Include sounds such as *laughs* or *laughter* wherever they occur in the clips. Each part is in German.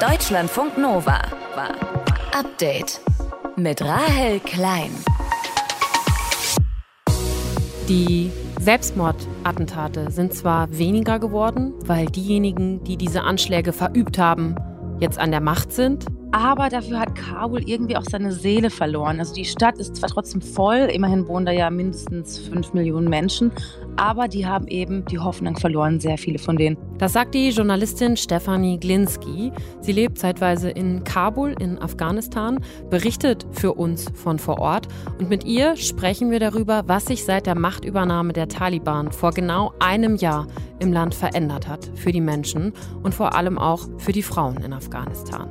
Deutschlandfunk Nova. Update mit Rahel Klein. Die Selbstmordattentate sind zwar weniger geworden, weil diejenigen, die diese Anschläge verübt haben, jetzt an der Macht sind, aber dafür hat Kabul irgendwie auch seine Seele verloren. Also die Stadt ist zwar trotzdem voll, immerhin wohnen da ja mindestens fünf Millionen Menschen, aber die haben eben die Hoffnung verloren, sehr viele von denen. Das sagt die Journalistin Stefanie Glinski. Sie lebt zeitweise in Kabul in Afghanistan, berichtet für uns von vor Ort und mit ihr sprechen wir darüber, was sich seit der Machtübernahme der Taliban vor genau einem Jahr im Land verändert hat für die Menschen und vor allem auch für die Frauen in Afghanistan.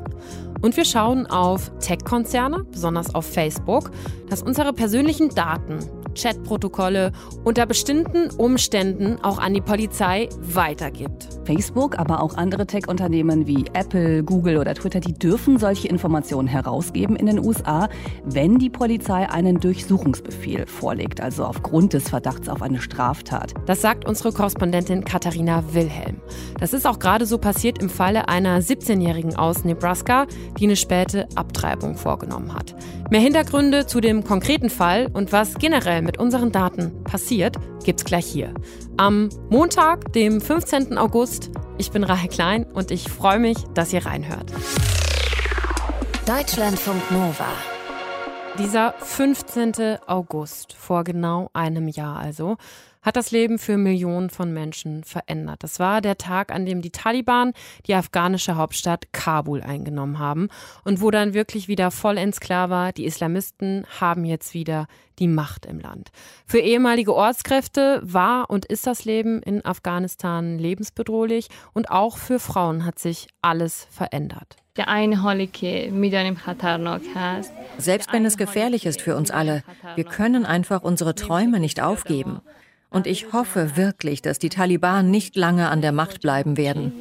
Und wir schauen auf Tech-Konzerne, besonders auf Facebook, dass unsere persönlichen Daten Chatprotokolle unter bestimmten Umständen auch an die Polizei weitergibt. Facebook, aber auch andere Tech-Unternehmen wie Apple, Google oder Twitter, die dürfen solche Informationen herausgeben in den USA, wenn die Polizei einen Durchsuchungsbefehl vorlegt, also aufgrund des Verdachts auf eine Straftat. Das sagt unsere Korrespondentin Katharina Wilhelm. Das ist auch gerade so passiert im Falle einer 17-Jährigen aus Nebraska, die eine späte Abtreibung vorgenommen hat. Mehr Hintergründe zu dem konkreten Fall und was generell mit unseren Daten passiert, gibt's gleich hier. Am Montag, dem 15. August. Ich bin Rahel Klein und ich freue mich, dass ihr reinhört. Deutschlandfunk Nova. Dieser 15. August, vor genau einem Jahr also, hat das Leben für Millionen von Menschen verändert. Das war der Tag, an dem die Taliban die afghanische Hauptstadt Kabul eingenommen haben und wo dann wirklich wieder vollends klar war, die Islamisten haben jetzt wieder die Macht im Land. Für ehemalige Ortskräfte war und ist das Leben in Afghanistan lebensbedrohlich und auch für Frauen hat sich alles verändert. Selbst wenn es gefährlich ist für uns alle, wir können einfach unsere Träume nicht aufgeben. Und ich hoffe wirklich, dass die Taliban nicht lange an der Macht bleiben werden.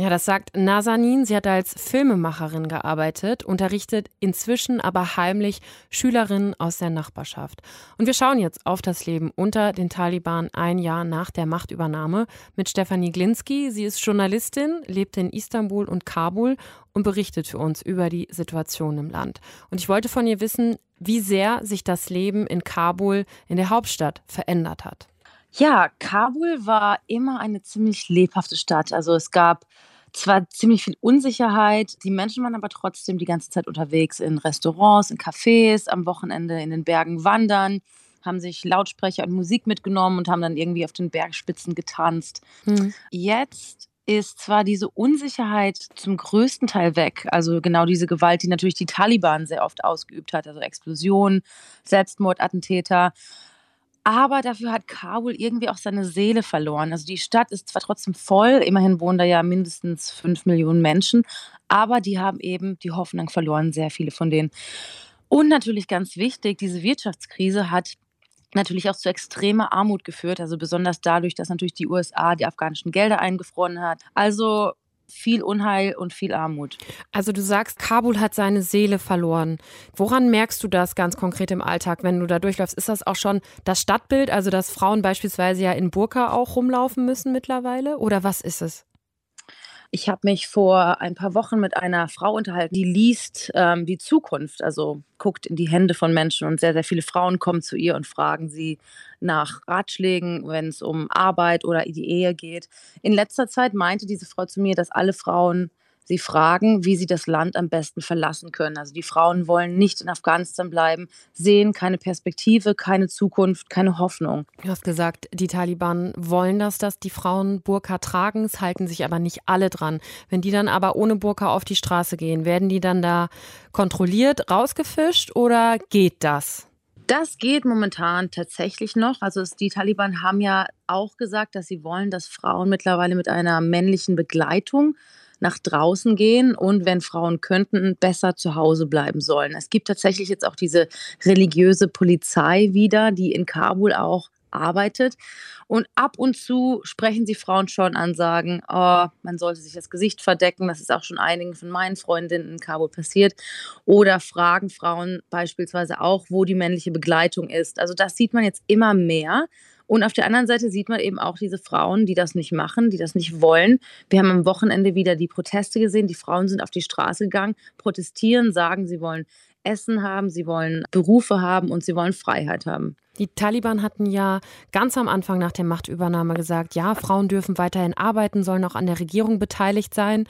Ja, das sagt Nazanin. Sie hat als Filmemacherin gearbeitet, unterrichtet inzwischen aber heimlich Schülerinnen aus der Nachbarschaft. Und wir schauen jetzt auf das Leben unter den Taliban ein Jahr nach der Machtübernahme mit Stefanie Glinski. Sie ist Journalistin, lebt in Istanbul und Kabul und berichtet für uns über die Situation im Land. Und ich wollte von ihr wissen, wie sehr sich das Leben in Kabul, in der Hauptstadt, verändert hat. Ja, Kabul war immer eine ziemlich lebhafte Stadt. Also es gab zwar ziemlich viel Unsicherheit, die Menschen waren aber trotzdem die ganze Zeit unterwegs in Restaurants, in Cafés, am Wochenende in den Bergen wandern, haben sich Lautsprecher und Musik mitgenommen und haben dann irgendwie auf den Bergspitzen getanzt. Mhm. Jetzt ist zwar diese Unsicherheit zum größten Teil weg, also genau diese Gewalt, die natürlich die Taliban sehr oft ausgeübt hat, also Explosionen, Selbstmordattentäter, aber dafür hat Kabul irgendwie auch seine Seele verloren. Also die Stadt ist zwar trotzdem voll, immerhin wohnen da ja mindestens fünf Millionen Menschen, aber die haben eben die Hoffnung verloren, sehr viele von denen. Und natürlich ganz wichtig, diese Wirtschaftskrise hat natürlich auch zu extremer Armut geführt, also besonders dadurch, dass natürlich die USA die afghanischen Gelder eingefroren hat. Also viel Unheil und viel Armut. Also du sagst, Kabul hat seine Seele verloren. Woran merkst du das ganz konkret im Alltag, wenn du da durchläufst? Ist das auch schon das Stadtbild, also dass Frauen beispielsweise ja in Burka auch rumlaufen müssen mittlerweile? Oder was ist es? Ich habe mich vor ein paar Wochen mit einer Frau unterhalten, die liest ähm, die Zukunft, also guckt in die Hände von Menschen und sehr, sehr viele Frauen kommen zu ihr und fragen sie nach Ratschlägen, wenn es um Arbeit oder die Ehe geht. In letzter Zeit meinte diese Frau zu mir, dass alle Frauen Sie fragen, wie sie das Land am besten verlassen können. Also die Frauen wollen nicht in Afghanistan bleiben, sehen keine Perspektive, keine Zukunft, keine Hoffnung. Du hast gesagt, die Taliban wollen das, dass die Frauen Burka tragen, es halten sich aber nicht alle dran. Wenn die dann aber ohne Burka auf die Straße gehen, werden die dann da kontrolliert rausgefischt oder geht das? Das geht momentan tatsächlich noch. Also es, die Taliban haben ja auch gesagt, dass sie wollen, dass Frauen mittlerweile mit einer männlichen Begleitung nach draußen gehen und wenn Frauen könnten, besser zu Hause bleiben sollen. Es gibt tatsächlich jetzt auch diese religiöse Polizei wieder, die in Kabul auch arbeitet. Und ab und zu sprechen sie Frauen schon an, sagen, oh, man sollte sich das Gesicht verdecken. Das ist auch schon einigen von meinen Freundinnen in Kabul passiert. Oder fragen Frauen beispielsweise auch, wo die männliche Begleitung ist. Also das sieht man jetzt immer mehr. Und auf der anderen Seite sieht man eben auch diese Frauen, die das nicht machen, die das nicht wollen. Wir haben am Wochenende wieder die Proteste gesehen. Die Frauen sind auf die Straße gegangen, protestieren, sagen, sie wollen Essen haben, sie wollen Berufe haben und sie wollen Freiheit haben. Die Taliban hatten ja ganz am Anfang nach der Machtübernahme gesagt, ja, Frauen dürfen weiterhin arbeiten, sollen auch an der Regierung beteiligt sein,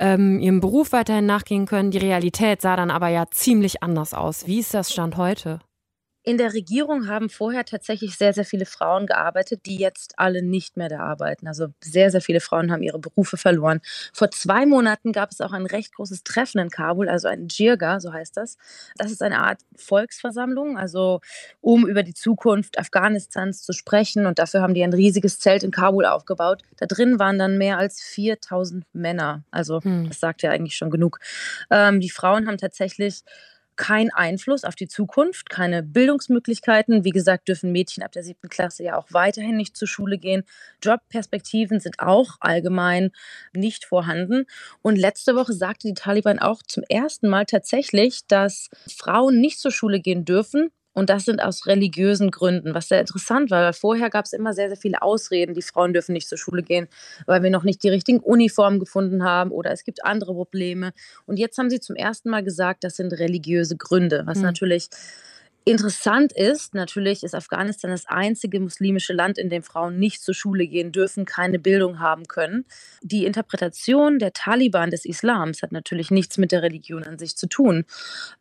ähm, ihrem Beruf weiterhin nachgehen können. Die Realität sah dann aber ja ziemlich anders aus. Wie ist das Stand heute? In der Regierung haben vorher tatsächlich sehr, sehr viele Frauen gearbeitet, die jetzt alle nicht mehr da arbeiten. Also sehr, sehr viele Frauen haben ihre Berufe verloren. Vor zwei Monaten gab es auch ein recht großes Treffen in Kabul, also ein Jirga, so heißt das. Das ist eine Art Volksversammlung, also um über die Zukunft Afghanistans zu sprechen. Und dafür haben die ein riesiges Zelt in Kabul aufgebaut. Da drin waren dann mehr als 4000 Männer. Also hm. das sagt ja eigentlich schon genug. Ähm, die Frauen haben tatsächlich kein Einfluss auf die Zukunft, keine Bildungsmöglichkeiten. Wie gesagt, dürfen Mädchen ab der siebten Klasse ja auch weiterhin nicht zur Schule gehen. Jobperspektiven sind auch allgemein nicht vorhanden. Und letzte Woche sagte die Taliban auch zum ersten Mal tatsächlich, dass Frauen nicht zur Schule gehen dürfen, und das sind aus religiösen Gründen, was sehr interessant war, weil vorher gab es immer sehr, sehr viele Ausreden, die Frauen dürfen nicht zur Schule gehen, weil wir noch nicht die richtigen Uniformen gefunden haben oder es gibt andere Probleme. Und jetzt haben sie zum ersten Mal gesagt, das sind religiöse Gründe, was mhm. natürlich Interessant ist, natürlich ist Afghanistan das einzige muslimische Land, in dem Frauen nicht zur Schule gehen dürfen, keine Bildung haben können. Die Interpretation der Taliban des Islams hat natürlich nichts mit der Religion an sich zu tun.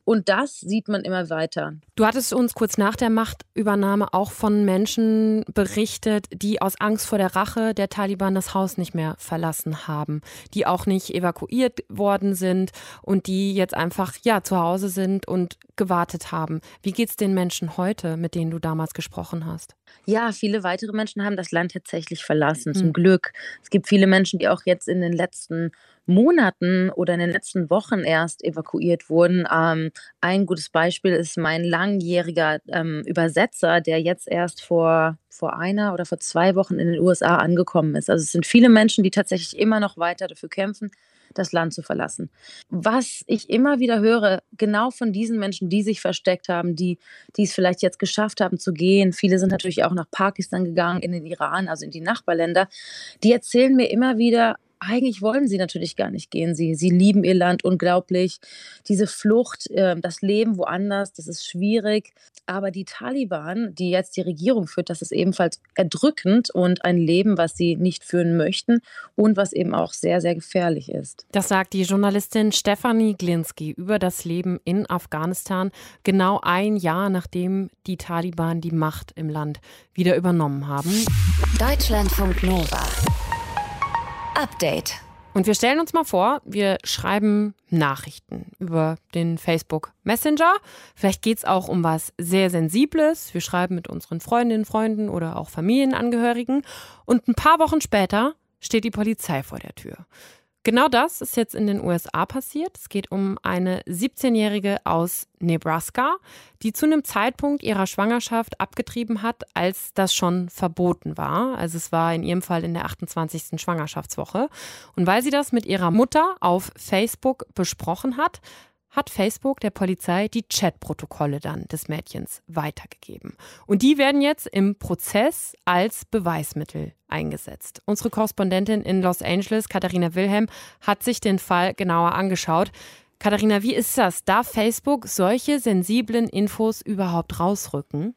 Und das sieht man immer weiter. Du hattest uns kurz nach der Machtübernahme auch von Menschen berichtet, die aus Angst vor der Rache der Taliban das Haus nicht mehr verlassen haben, die auch nicht evakuiert worden sind und die jetzt einfach ja zu Hause sind und gewartet haben. Wie geht es den Menschen heute, mit denen du damals gesprochen hast? Ja, viele weitere Menschen haben das Land tatsächlich verlassen, mhm. zum Glück. Es gibt viele Menschen, die auch jetzt in den letzten Monaten oder in den letzten Wochen erst evakuiert wurden. Ähm, ein gutes Beispiel ist mein langjähriger ähm, Übersetzer, der jetzt erst vor, vor einer oder vor zwei Wochen in den USA angekommen ist. Also es sind viele Menschen, die tatsächlich immer noch weiter dafür kämpfen, das Land zu verlassen. Was ich immer wieder höre, genau von diesen Menschen, die sich versteckt haben, die, die es vielleicht jetzt geschafft haben zu gehen, viele sind natürlich auch nach Pakistan gegangen, in den Iran, also in die Nachbarländer, die erzählen mir immer wieder, eigentlich wollen sie natürlich gar nicht gehen. Sie, sie lieben ihr Land unglaublich. Diese Flucht, äh, das Leben woanders, das ist schwierig. Aber die Taliban, die jetzt die Regierung führt, das ist ebenfalls erdrückend und ein Leben, was sie nicht führen möchten und was eben auch sehr, sehr gefährlich ist. Das sagt die Journalistin Stefanie Glinski über das Leben in Afghanistan, genau ein Jahr nachdem die Taliban die Macht im Land wieder übernommen haben. Deutschlandfunk Nova. Update. Und wir stellen uns mal vor, wir schreiben Nachrichten über den Facebook Messenger. Vielleicht geht es auch um was sehr Sensibles. Wir schreiben mit unseren Freundinnen, Freunden oder auch Familienangehörigen. Und ein paar Wochen später steht die Polizei vor der Tür. Genau das ist jetzt in den USA passiert. Es geht um eine 17-Jährige aus Nebraska, die zu einem Zeitpunkt ihrer Schwangerschaft abgetrieben hat, als das schon verboten war. Also es war in ihrem Fall in der 28. Schwangerschaftswoche. Und weil sie das mit ihrer Mutter auf Facebook besprochen hat, hat Facebook der Polizei die Chatprotokolle dann des Mädchens weitergegeben. Und die werden jetzt im Prozess als Beweismittel eingesetzt. Unsere Korrespondentin in Los Angeles, Katharina Wilhelm, hat sich den Fall genauer angeschaut. Katharina, wie ist das? Darf Facebook solche sensiblen Infos überhaupt rausrücken?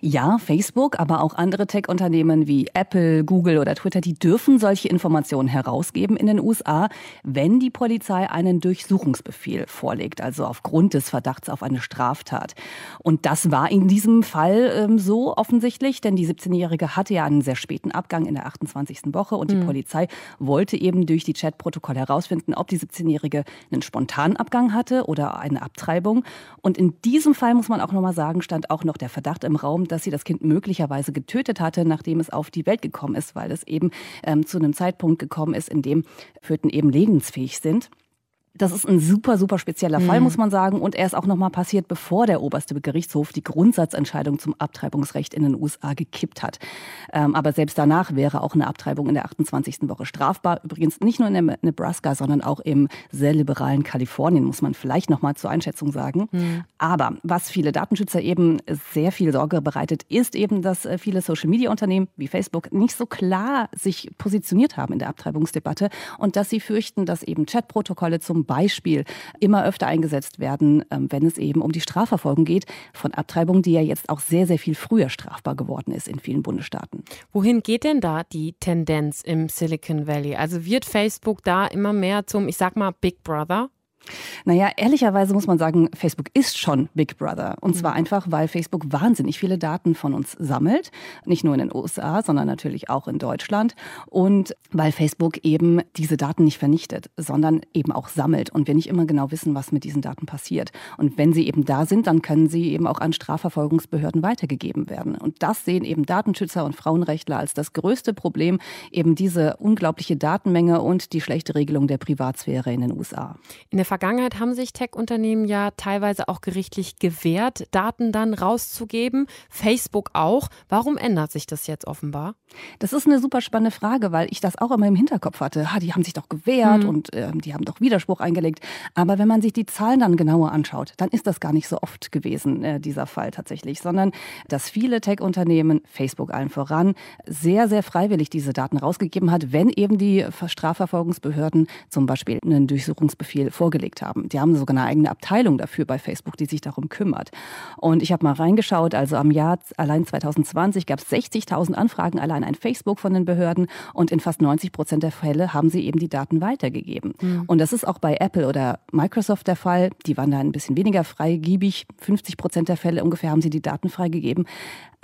Ja, Facebook, aber auch andere Tech-Unternehmen wie Apple, Google oder Twitter, die dürfen solche Informationen herausgeben in den USA, wenn die Polizei einen Durchsuchungsbefehl vorlegt, also aufgrund des Verdachts auf eine Straftat. Und das war in diesem Fall ähm, so offensichtlich, denn die 17-Jährige hatte ja einen sehr späten Abgang in der 28. Woche und die mhm. Polizei wollte eben durch die Chatprotokolle herausfinden, ob die 17-Jährige einen spontanen Abgang hatte oder eine Abtreibung. Und in diesem Fall muss man auch nochmal sagen, stand auch noch der Verdacht im im Raum, dass sie das Kind möglicherweise getötet hatte, nachdem es auf die Welt gekommen ist, weil es eben ähm, zu einem Zeitpunkt gekommen ist, in dem Föten eben lebensfähig sind. Das ist ein super, super spezieller Fall, mhm. muss man sagen. Und er ist auch nochmal passiert, bevor der oberste Gerichtshof die Grundsatzentscheidung zum Abtreibungsrecht in den USA gekippt hat. Ähm, aber selbst danach wäre auch eine Abtreibung in der 28. Woche strafbar. Übrigens nicht nur in Nebraska, sondern auch im sehr liberalen Kalifornien, muss man vielleicht nochmal zur Einschätzung sagen. Mhm. Aber was viele Datenschützer eben sehr viel Sorge bereitet, ist eben, dass äh, viele Social-Media-Unternehmen wie Facebook nicht so klar sich positioniert haben in der Abtreibungsdebatte und dass sie fürchten, dass eben Chatprotokolle zum Beispiel immer öfter eingesetzt werden, ähm, wenn es eben um die Strafverfolgung geht von Abtreibung, die ja jetzt auch sehr, sehr viel früher strafbar geworden ist in vielen Bundesstaaten. Wohin geht denn da die Tendenz im Silicon Valley? Also wird Facebook da immer mehr zum, ich sag mal, Big Brother? Naja, ehrlicherweise muss man sagen, Facebook ist schon Big Brother. Und zwar mhm. einfach, weil Facebook wahnsinnig viele Daten von uns sammelt. Nicht nur in den USA, sondern natürlich auch in Deutschland. Und weil Facebook eben diese Daten nicht vernichtet, sondern eben auch sammelt. Und wir nicht immer genau wissen, was mit diesen Daten passiert. Und wenn sie eben da sind, dann können sie eben auch an Strafverfolgungsbehörden weitergegeben werden. Und das sehen eben Datenschützer und Frauenrechtler als das größte Problem, eben diese unglaubliche Datenmenge und die schlechte Regelung der Privatsphäre in den USA. In der Vergangenheit haben sich Tech-Unternehmen ja teilweise auch gerichtlich gewehrt, Daten dann rauszugeben. Facebook auch. Warum ändert sich das jetzt offenbar? Das ist eine super spannende Frage, weil ich das auch immer im Hinterkopf hatte. Ha, die haben sich doch gewehrt mhm. und äh, die haben doch Widerspruch eingelegt. Aber wenn man sich die Zahlen dann genauer anschaut, dann ist das gar nicht so oft gewesen, äh, dieser Fall tatsächlich, sondern dass viele Tech-Unternehmen, Facebook allen voran, sehr, sehr freiwillig diese Daten rausgegeben hat, wenn eben die Strafverfolgungsbehörden zum Beispiel einen Durchsuchungsbefehl vorgelegt vorgelegt haben. Die haben sogar eine eigene Abteilung dafür bei Facebook, die sich darum kümmert. Und ich habe mal reingeschaut, also am Jahr allein 2020 gab es 60.000 Anfragen allein an Facebook von den Behörden und in fast 90 Prozent der Fälle haben sie eben die Daten weitergegeben. Mhm. Und das ist auch bei Apple oder Microsoft der Fall. Die waren da ein bisschen weniger freigiebig. 50 Prozent der Fälle ungefähr haben sie die Daten freigegeben.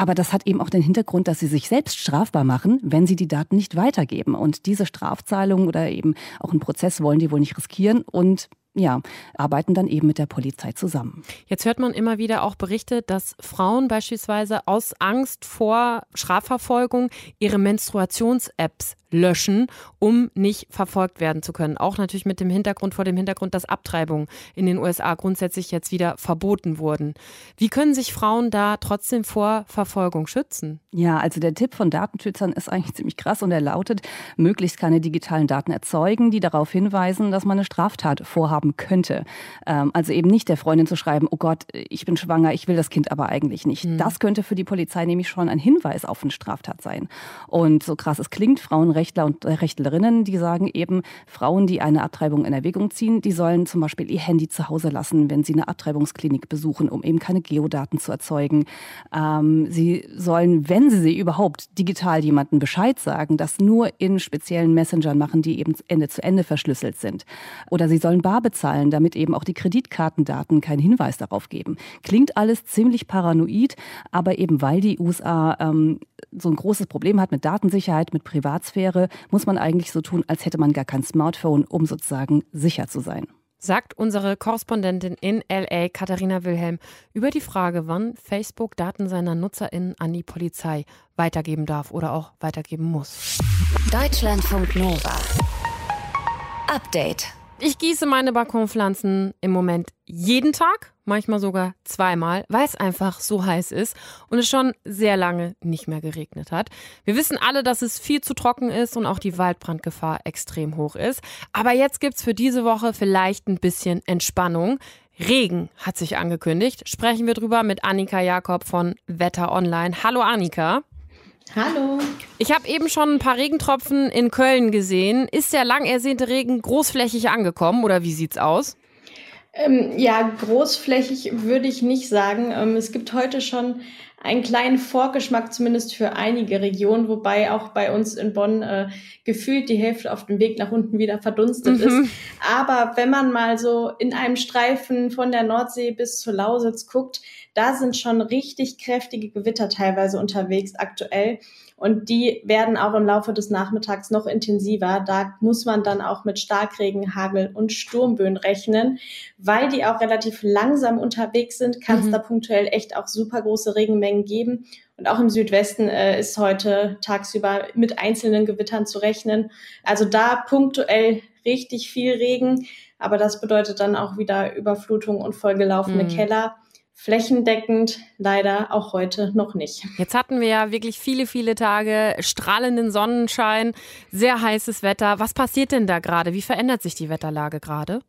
Aber das hat eben auch den Hintergrund, dass sie sich selbst strafbar machen, wenn sie die Daten nicht weitergeben. Und diese Strafzahlung oder eben auch einen Prozess wollen die wohl nicht riskieren. Und ja, arbeiten dann eben mit der Polizei zusammen. Jetzt hört man immer wieder auch Berichte, dass Frauen beispielsweise aus Angst vor Strafverfolgung ihre Menstruations-Apps löschen, um nicht verfolgt werden zu können. Auch natürlich mit dem Hintergrund, vor dem Hintergrund, dass Abtreibungen in den USA grundsätzlich jetzt wieder verboten wurden. Wie können sich Frauen da trotzdem vor Verfolgung schützen? Ja, also der Tipp von Datenschützern ist eigentlich ziemlich krass und er lautet, möglichst keine digitalen Daten erzeugen, die darauf hinweisen, dass man eine Straftat vorhaben könnte. Ähm, also eben nicht der Freundin zu schreiben, oh Gott, ich bin schwanger, ich will das Kind aber eigentlich nicht. Mhm. Das könnte für die Polizei nämlich schon ein Hinweis auf eine Straftat sein. Und so krass es klingt, Frauenrechte Rechtler und Rechtlerinnen, die sagen eben, Frauen, die eine Abtreibung in Erwägung ziehen, die sollen zum Beispiel ihr Handy zu Hause lassen, wenn sie eine Abtreibungsklinik besuchen, um eben keine Geodaten zu erzeugen. Ähm, sie sollen, wenn sie sie überhaupt digital jemanden Bescheid sagen, das nur in speziellen Messengern machen, die eben Ende zu Ende verschlüsselt sind. Oder sie sollen bar bezahlen, damit eben auch die Kreditkartendaten keinen Hinweis darauf geben. Klingt alles ziemlich paranoid, aber eben weil die USA ähm, so ein großes Problem hat mit Datensicherheit, mit Privatsphäre, wäre, muss man eigentlich so tun, als hätte man gar kein Smartphone, um sozusagen sicher zu sein. Sagt unsere Korrespondentin in LA, Katharina Wilhelm, über die Frage, wann Facebook Daten seiner NutzerInnen an die Polizei weitergeben darf oder auch weitergeben muss. Deutschlandfunk Nova. Update. Ich gieße meine Balkonpflanzen im Moment jeden Tag, manchmal sogar zweimal, weil es einfach so heiß ist und es schon sehr lange nicht mehr geregnet hat. Wir wissen alle, dass es viel zu trocken ist und auch die Waldbrandgefahr extrem hoch ist. Aber jetzt gibt es für diese Woche vielleicht ein bisschen Entspannung. Regen hat sich angekündigt. Sprechen wir drüber mit Annika Jakob von Wetter Online. Hallo Annika. Hallo. Ich habe eben schon ein paar Regentropfen in Köln gesehen. Ist der lang ersehnte Regen großflächig angekommen oder wie sieht's aus? Ähm, ja, großflächig würde ich nicht sagen. Ähm, es gibt heute schon einen kleinen Vorgeschmack, zumindest für einige Regionen, wobei auch bei uns in Bonn äh, gefühlt die Hälfte auf dem Weg nach unten wieder verdunstet mhm. ist. Aber wenn man mal so in einem Streifen von der Nordsee bis zur Lausitz guckt, da sind schon richtig kräftige Gewitter teilweise unterwegs aktuell. Und die werden auch im Laufe des Nachmittags noch intensiver. Da muss man dann auch mit Starkregen, Hagel und Sturmböen rechnen. Weil die auch relativ langsam unterwegs sind, kann es mhm. da punktuell echt auch super große Regenmengen Mengen geben. Und auch im Südwesten äh, ist heute tagsüber mit einzelnen Gewittern zu rechnen. Also da punktuell richtig viel Regen, aber das bedeutet dann auch wieder Überflutung und vollgelaufene mhm. Keller flächendeckend leider auch heute noch nicht. Jetzt hatten wir ja wirklich viele, viele Tage strahlenden Sonnenschein, sehr heißes Wetter. Was passiert denn da gerade? Wie verändert sich die Wetterlage gerade?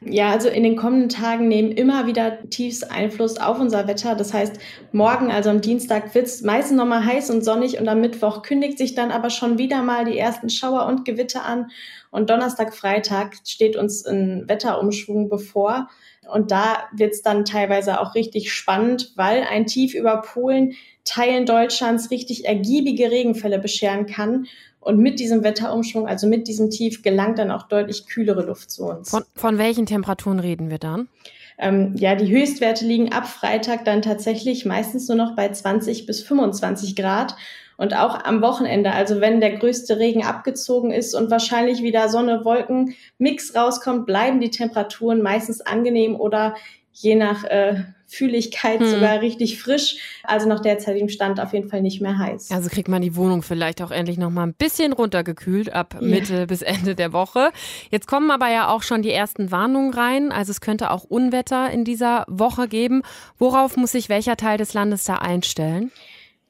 Ja, also in den kommenden Tagen nehmen immer wieder Tiefs Einfluss auf unser Wetter. Das heißt, morgen, also am Dienstag, wird es meistens nochmal heiß und sonnig und am Mittwoch kündigt sich dann aber schon wieder mal die ersten Schauer und Gewitter an. Und Donnerstag, Freitag steht uns ein Wetterumschwung bevor. Und da wird es dann teilweise auch richtig spannend, weil ein Tief über Polen Teilen Deutschlands richtig ergiebige Regenfälle bescheren kann. Und mit diesem Wetterumschwung, also mit diesem Tief, gelangt dann auch deutlich kühlere Luft zu uns. Von, von welchen Temperaturen reden wir dann? Ähm, ja, die Höchstwerte liegen ab Freitag dann tatsächlich meistens nur noch bei 20 bis 25 Grad. Und auch am Wochenende, also wenn der größte Regen abgezogen ist und wahrscheinlich wieder Sonne-Wolken-Mix rauskommt, bleiben die Temperaturen meistens angenehm oder je nach äh, Fühligkeit hm. sogar richtig frisch. Also nach derzeitigem Stand auf jeden Fall nicht mehr heiß. Also kriegt man die Wohnung vielleicht auch endlich noch mal ein bisschen runtergekühlt ab Mitte ja. bis Ende der Woche. Jetzt kommen aber ja auch schon die ersten Warnungen rein. Also es könnte auch Unwetter in dieser Woche geben. Worauf muss sich welcher Teil des Landes da einstellen?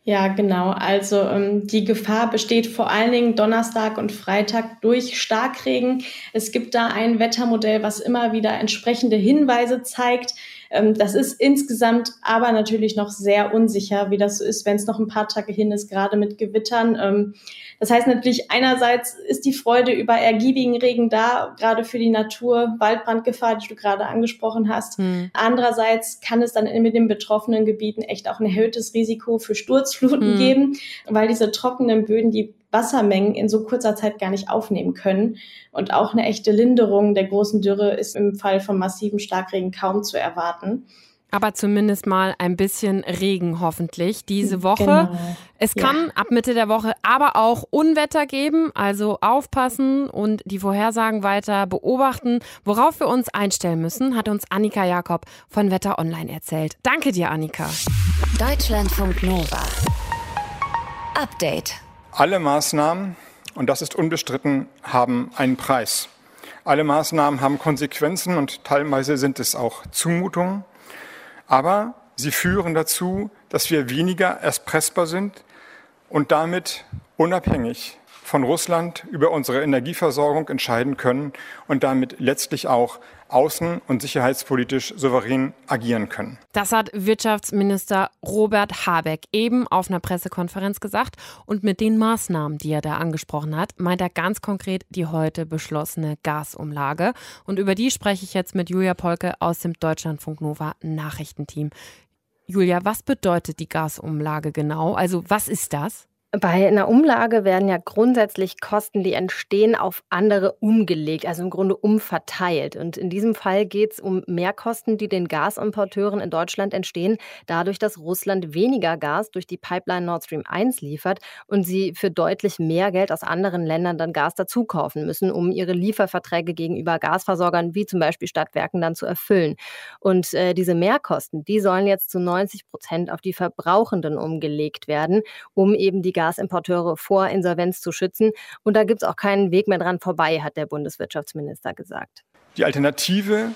Ja, genau. Also ähm, die Gefahr besteht vor allen Dingen Donnerstag und Freitag durch Starkregen. Es gibt da ein Wettermodell, was immer wieder entsprechende Hinweise zeigt. Ähm, das ist insgesamt aber natürlich noch sehr unsicher, wie das so ist, wenn es noch ein paar Tage hin ist, gerade mit Gewittern. Ähm, das heißt natürlich, einerseits ist die Freude über ergiebigen Regen da, gerade für die Natur, Waldbrandgefahr, die du gerade angesprochen hast. Mhm. Andererseits kann es dann mit den betroffenen Gebieten echt auch ein erhöhtes Risiko für Sturzfluten mhm. geben, weil diese trockenen Böden die Wassermengen in so kurzer Zeit gar nicht aufnehmen können. Und auch eine echte Linderung der großen Dürre ist im Fall von massiven Starkregen kaum zu erwarten. Aber zumindest mal ein bisschen Regen hoffentlich diese Woche. Genau. Es kann ja. ab Mitte der Woche aber auch Unwetter geben, also aufpassen und die Vorhersagen weiter beobachten. Worauf wir uns einstellen müssen, hat uns Annika Jakob von Wetter Online erzählt. Danke dir, Annika. Deutschlandfunk Nova. Update. Alle Maßnahmen, und das ist unbestritten, haben einen Preis. Alle Maßnahmen haben Konsequenzen und teilweise sind es auch Zumutungen. Aber sie führen dazu, dass wir weniger erpressbar sind und damit unabhängig von Russland über unsere Energieversorgung entscheiden können und damit letztlich auch außen- und sicherheitspolitisch souverän agieren können. Das hat Wirtschaftsminister Robert Habeck eben auf einer Pressekonferenz gesagt. Und mit den Maßnahmen, die er da angesprochen hat, meint er ganz konkret die heute beschlossene Gasumlage. Und über die spreche ich jetzt mit Julia Polke aus dem Deutschlandfunk Nova Nachrichtenteam. Julia, was bedeutet die Gasumlage genau? Also was ist das? Bei einer Umlage werden ja grundsätzlich Kosten, die entstehen, auf andere umgelegt, also im Grunde umverteilt. Und in diesem Fall geht es um Mehrkosten, die den Gasimporteuren in Deutschland entstehen, dadurch, dass Russland weniger Gas durch die Pipeline Nord Stream 1 liefert und sie für deutlich mehr Geld aus anderen Ländern dann Gas dazukaufen müssen, um ihre Lieferverträge gegenüber Gasversorgern wie zum Beispiel Stadtwerken dann zu erfüllen. Und äh, diese Mehrkosten, die sollen jetzt zu 90 Prozent auf die Verbrauchenden umgelegt werden, um eben die Gas Gasimporteure vor Insolvenz zu schützen. Und da gibt es auch keinen Weg mehr dran vorbei, hat der Bundeswirtschaftsminister gesagt. Die Alternative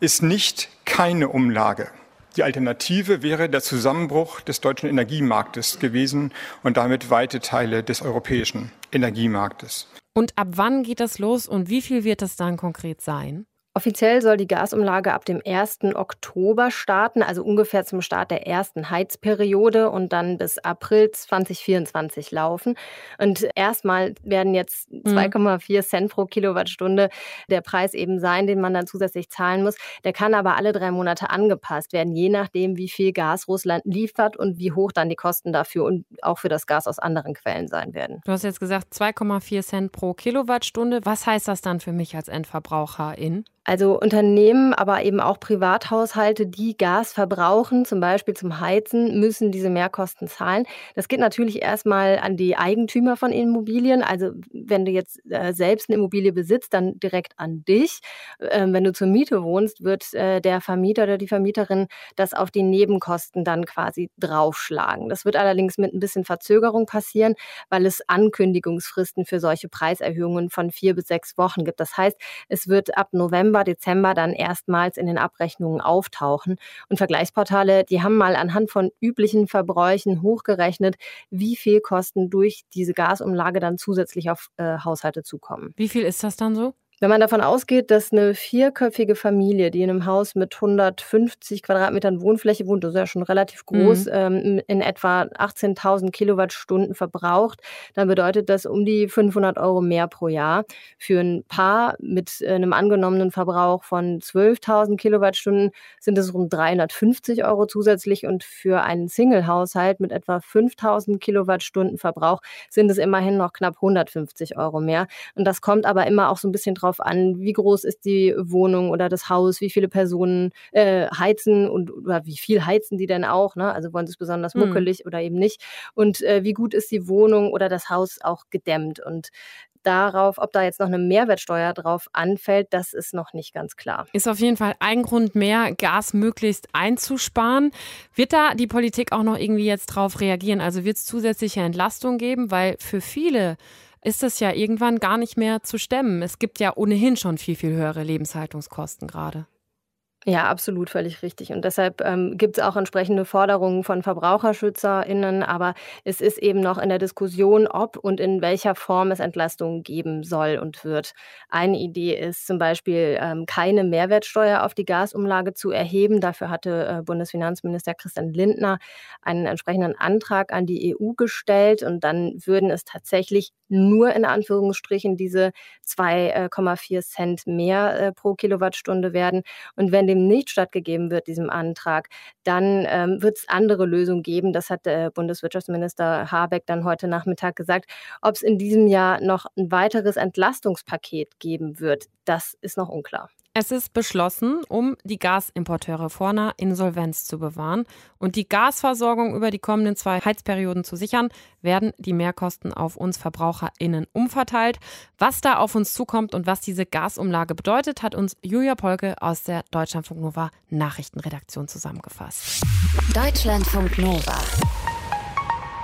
ist nicht keine Umlage. Die Alternative wäre der Zusammenbruch des deutschen Energiemarktes gewesen und damit weite Teile des europäischen Energiemarktes. Und ab wann geht das los und wie viel wird das dann konkret sein? Offiziell soll die Gasumlage ab dem 1. Oktober starten, also ungefähr zum Start der ersten Heizperiode und dann bis April 2024 laufen. Und erstmal werden jetzt 2,4 mhm. Cent pro Kilowattstunde der Preis eben sein, den man dann zusätzlich zahlen muss. Der kann aber alle drei Monate angepasst werden, je nachdem, wie viel Gas Russland liefert und wie hoch dann die Kosten dafür und auch für das Gas aus anderen Quellen sein werden. Du hast jetzt gesagt 2,4 Cent pro Kilowattstunde. Was heißt das dann für mich als Endverbraucherin? Also Unternehmen, aber eben auch Privathaushalte, die Gas verbrauchen, zum Beispiel zum Heizen, müssen diese Mehrkosten zahlen. Das geht natürlich erstmal an die Eigentümer von Immobilien. Also wenn du jetzt äh, selbst eine Immobilie besitzt, dann direkt an dich. Ähm, wenn du zur Miete wohnst, wird äh, der Vermieter oder die Vermieterin das auf die Nebenkosten dann quasi draufschlagen. Das wird allerdings mit ein bisschen Verzögerung passieren, weil es Ankündigungsfristen für solche Preiserhöhungen von vier bis sechs Wochen gibt. Das heißt, es wird ab November November, Dezember dann erstmals in den Abrechnungen auftauchen. Und Vergleichsportale, die haben mal anhand von üblichen Verbräuchen hochgerechnet, wie viel Kosten durch diese Gasumlage dann zusätzlich auf äh, Haushalte zukommen. Wie viel ist das dann so? Wenn man davon ausgeht, dass eine vierköpfige Familie, die in einem Haus mit 150 Quadratmetern Wohnfläche wohnt, das ist ja schon relativ groß, mhm. ähm, in etwa 18.000 Kilowattstunden verbraucht, dann bedeutet das um die 500 Euro mehr pro Jahr. Für ein Paar mit äh, einem angenommenen Verbrauch von 12.000 Kilowattstunden sind es rund 350 Euro zusätzlich und für einen Single-Haushalt mit etwa 5.000 Kilowattstunden Verbrauch sind es immerhin noch knapp 150 Euro mehr. Und das kommt aber immer auch so ein bisschen drauf drauf an, wie groß ist die Wohnung oder das Haus, wie viele Personen äh, heizen und oder wie viel heizen die denn auch, ne? Also wollen sie es besonders mhm. muckelig mhm. oder eben nicht. Und äh, wie gut ist die Wohnung oder das Haus auch gedämmt. Und darauf, ob da jetzt noch eine Mehrwertsteuer drauf anfällt, das ist noch nicht ganz klar. Ist auf jeden Fall ein Grund mehr, Gas möglichst einzusparen. Wird da die Politik auch noch irgendwie jetzt drauf reagieren? Also wird es zusätzliche Entlastung geben? Weil für viele ist das ja irgendwann gar nicht mehr zu stemmen. Es gibt ja ohnehin schon viel, viel höhere Lebenshaltungskosten gerade. Ja, absolut, völlig richtig. Und deshalb ähm, gibt es auch entsprechende Forderungen von VerbraucherschützerInnen, aber es ist eben noch in der Diskussion, ob und in welcher Form es Entlastungen geben soll und wird. Eine Idee ist zum Beispiel, ähm, keine Mehrwertsteuer auf die Gasumlage zu erheben. Dafür hatte äh, Bundesfinanzminister Christian Lindner einen entsprechenden Antrag an die EU gestellt und dann würden es tatsächlich nur in Anführungsstrichen diese 2,4 äh, Cent mehr äh, pro Kilowattstunde werden. Und wenn dem nicht stattgegeben wird, diesem Antrag, dann ähm, wird es andere Lösungen geben. Das hat der Bundeswirtschaftsminister Habeck dann heute Nachmittag gesagt. Ob es in diesem Jahr noch ein weiteres Entlastungspaket geben wird, das ist noch unklar. Es ist beschlossen, um die Gasimporteure vor einer Insolvenz zu bewahren und die Gasversorgung über die kommenden zwei Heizperioden zu sichern, werden die Mehrkosten auf uns VerbraucherInnen umverteilt. Was da auf uns zukommt und was diese Gasumlage bedeutet, hat uns Julia Polke aus der Deutschlandfunk Nova Nachrichtenredaktion zusammengefasst. Deutschlandfunk Nova.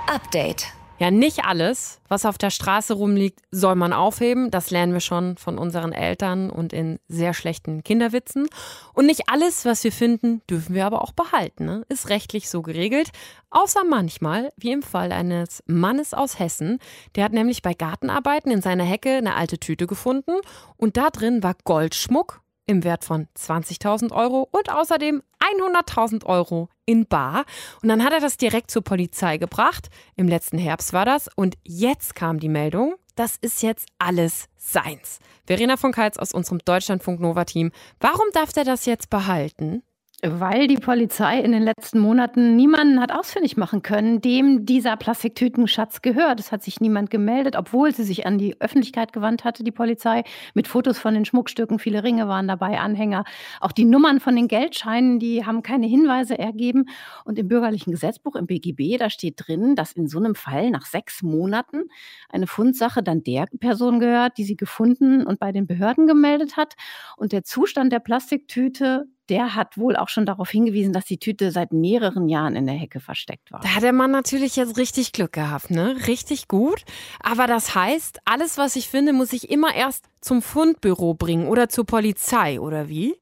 Update. Ja, nicht alles, was auf der Straße rumliegt, soll man aufheben. Das lernen wir schon von unseren Eltern und in sehr schlechten Kinderwitzen. Und nicht alles, was wir finden, dürfen wir aber auch behalten. Ne? Ist rechtlich so geregelt. Außer manchmal, wie im Fall eines Mannes aus Hessen. Der hat nämlich bei Gartenarbeiten in seiner Hecke eine alte Tüte gefunden. Und da drin war Goldschmuck im Wert von 20.000 Euro und außerdem 100.000 Euro in Bar. Und dann hat er das direkt zur Polizei gebracht. Im letzten Herbst war das. Und jetzt kam die Meldung, das ist jetzt alles seins. Verena von Kaltz aus unserem Deutschlandfunk Nova Team. Warum darf der das jetzt behalten? Weil die Polizei in den letzten Monaten niemanden hat ausfindig machen können, dem dieser Plastiktütenschatz gehört. Es hat sich niemand gemeldet, obwohl sie sich an die Öffentlichkeit gewandt hatte, die Polizei, mit Fotos von den Schmuckstücken. Viele Ringe waren dabei, Anhänger. Auch die Nummern von den Geldscheinen, die haben keine Hinweise ergeben. Und im bürgerlichen Gesetzbuch, im BGB, da steht drin, dass in so einem Fall nach sechs Monaten eine Fundsache dann der Person gehört, die sie gefunden und bei den Behörden gemeldet hat. Und der Zustand der Plastiktüte der hat wohl auch schon darauf hingewiesen, dass die Tüte seit mehreren Jahren in der Hecke versteckt war. Da hat der Mann natürlich jetzt richtig Glück gehabt, ne? Richtig gut. Aber das heißt, alles, was ich finde, muss ich immer erst zum Fundbüro bringen oder zur Polizei, oder wie?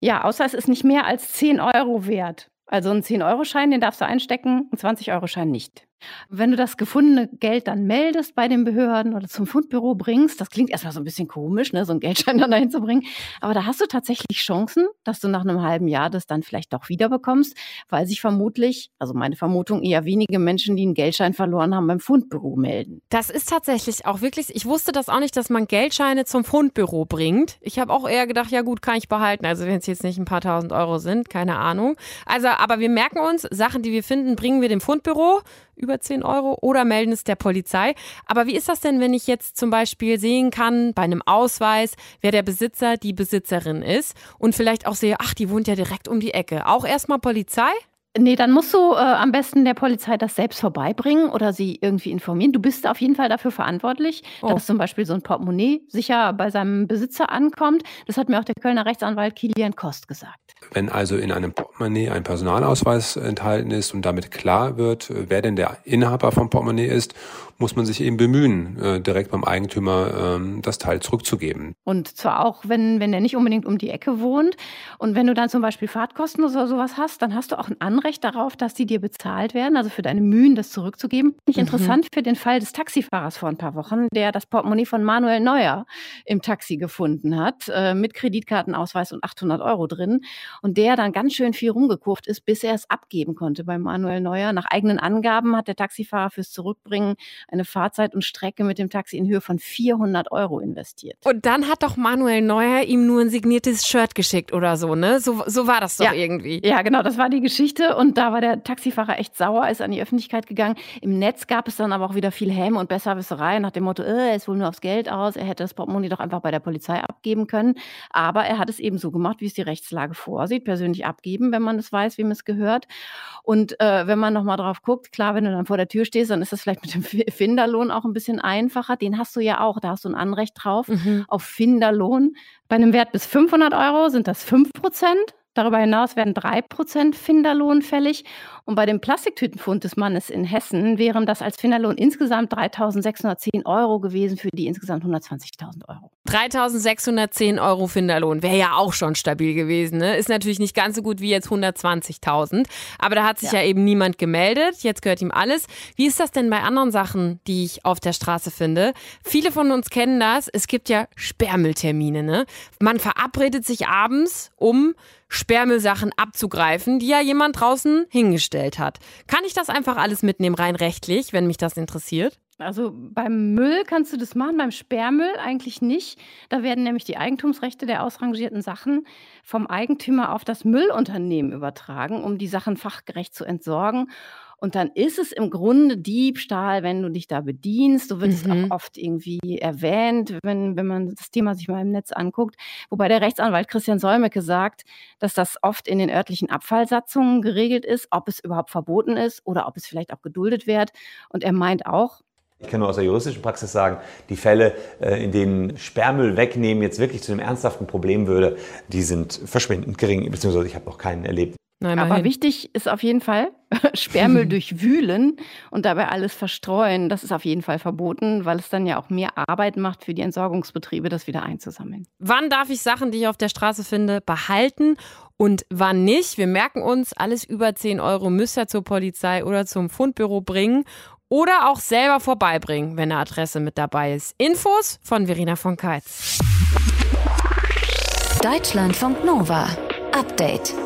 Ja, außer es ist nicht mehr als 10 Euro wert. Also ein 10-Euro-Schein, den darfst du einstecken, ein 20-Euro-Schein nicht. Wenn du das gefundene Geld dann meldest bei den Behörden oder zum Fundbüro bringst, das klingt erstmal so ein bisschen komisch, ne, so einen Geldschein *laughs* dann dahin zu bringen, aber da hast du tatsächlich Chancen, dass du nach einem halben Jahr das dann vielleicht doch wieder bekommst, weil sich vermutlich, also meine Vermutung, eher wenige Menschen, die einen Geldschein verloren haben, beim Fundbüro melden. Das ist tatsächlich auch wirklich, ich wusste das auch nicht, dass man Geldscheine zum Fundbüro bringt. Ich habe auch eher gedacht, ja gut, kann ich behalten, also wenn es jetzt nicht ein paar tausend Euro sind, keine Ahnung. Also, aber wir merken uns, Sachen, die wir finden, bringen wir dem Fundbüro über 10 Euro oder melden es der Polizei. Aber wie ist das denn, wenn ich jetzt zum Beispiel sehen kann bei einem Ausweis, wer der Besitzer, die Besitzerin ist und vielleicht auch sehe, ach, die wohnt ja direkt um die Ecke. Auch erstmal Polizei? Nee, dann musst du äh, am besten der Polizei das selbst vorbeibringen oder sie irgendwie informieren. Du bist auf jeden Fall dafür verantwortlich, oh. dass zum Beispiel so ein Portemonnaie sicher bei seinem Besitzer ankommt. Das hat mir auch der Kölner Rechtsanwalt Kilian Kost gesagt. Wenn also in einem Portemonnaie ein Personalausweis enthalten ist und damit klar wird, wer denn der Inhaber vom Portemonnaie ist, muss man sich eben bemühen, äh, direkt beim Eigentümer ähm, das Teil zurückzugeben. Und zwar auch, wenn, wenn der nicht unbedingt um die Ecke wohnt. Und wenn du dann zum Beispiel Fahrtkosten oder sowas hast, dann hast du auch ein Anrecht darauf, dass die dir bezahlt werden, also für deine Mühen, das zurückzugeben. Nicht mhm. interessant für den Fall des Taxifahrers vor ein paar Wochen, der das Portemonnaie von Manuel Neuer im Taxi gefunden hat, äh, mit Kreditkartenausweis und 800 Euro drin. Und der dann ganz schön viel rumgekurft ist, bis er es abgeben konnte bei Manuel Neuer. Nach eigenen Angaben hat der Taxifahrer fürs Zurückbringen eine Fahrzeit und Strecke mit dem Taxi in Höhe von 400 Euro investiert. Und dann hat doch Manuel Neuer ihm nur ein signiertes Shirt geschickt oder so, ne? So, so war das doch ja. irgendwie. Ja, genau, das war die Geschichte. Und da war der Taxifahrer echt sauer, ist an die Öffentlichkeit gegangen. Im Netz gab es dann aber auch wieder viel Häme und Besserwisserei nach dem Motto, äh, er ist wohl nur aufs Geld aus, er hätte das Portemonnaie doch einfach bei der Polizei abgeben können. Aber er hat es eben so gemacht, wie es die Rechtslage vorsieht, persönlich abgeben, wenn man es weiß, wem es gehört. Und äh, wenn man nochmal drauf guckt, klar, wenn du dann vor der Tür stehst, dann ist das vielleicht mit dem Finderlohn auch ein bisschen einfacher. Den hast du ja auch, da hast du ein Anrecht drauf mhm. auf Finderlohn. Bei einem Wert bis 500 Euro sind das 5 Prozent. Darüber hinaus werden 3% Finderlohn fällig. Und bei dem Plastiktütenfund des Mannes in Hessen wären das als Finderlohn insgesamt 3.610 Euro gewesen für die insgesamt 120.000 Euro. 3.610 Euro Finderlohn wäre ja auch schon stabil gewesen. Ne? Ist natürlich nicht ganz so gut wie jetzt 120.000. Aber da hat sich ja. ja eben niemand gemeldet. Jetzt gehört ihm alles. Wie ist das denn bei anderen Sachen, die ich auf der Straße finde? Viele von uns kennen das. Es gibt ja Sperrmülltermine. Ne? Man verabredet sich abends, um Sperrmüllsachen abzugreifen, die ja jemand draußen hingestellt hat. Kann ich das einfach alles mitnehmen, rein rechtlich, wenn mich das interessiert? Also beim Müll kannst du das machen, beim Sperrmüll eigentlich nicht. Da werden nämlich die Eigentumsrechte der ausrangierten Sachen vom Eigentümer auf das Müllunternehmen übertragen, um die Sachen fachgerecht zu entsorgen. Und dann ist es im Grunde Diebstahl, wenn du dich da bedienst. So wird mhm. es auch oft irgendwie erwähnt, wenn, wenn man das Thema sich mal im Netz anguckt. Wobei der Rechtsanwalt Christian Solmecke sagt, dass das oft in den örtlichen Abfallsatzungen geregelt ist, ob es überhaupt verboten ist oder ob es vielleicht auch geduldet wird. Und er meint auch, ich kann nur aus der juristischen Praxis sagen, die Fälle, äh, in denen Sperrmüll wegnehmen jetzt wirklich zu einem ernsthaften Problem würde, die sind verschwindend gering, beziehungsweise ich habe noch keinen erlebt. Nein, Aber wichtig ist auf jeden Fall, *laughs* Sperrmüll *laughs* durchwühlen und dabei alles verstreuen. Das ist auf jeden Fall verboten, weil es dann ja auch mehr Arbeit macht für die Entsorgungsbetriebe, das wieder einzusammeln. Wann darf ich Sachen, die ich auf der Straße finde, behalten und wann nicht? Wir merken uns, alles über 10 Euro müsst ihr zur Polizei oder zum Fundbüro bringen oder auch selber vorbeibringen, wenn eine Adresse mit dabei ist. Infos von Verena von Keitz. Deutschlandfunk Nova. Update.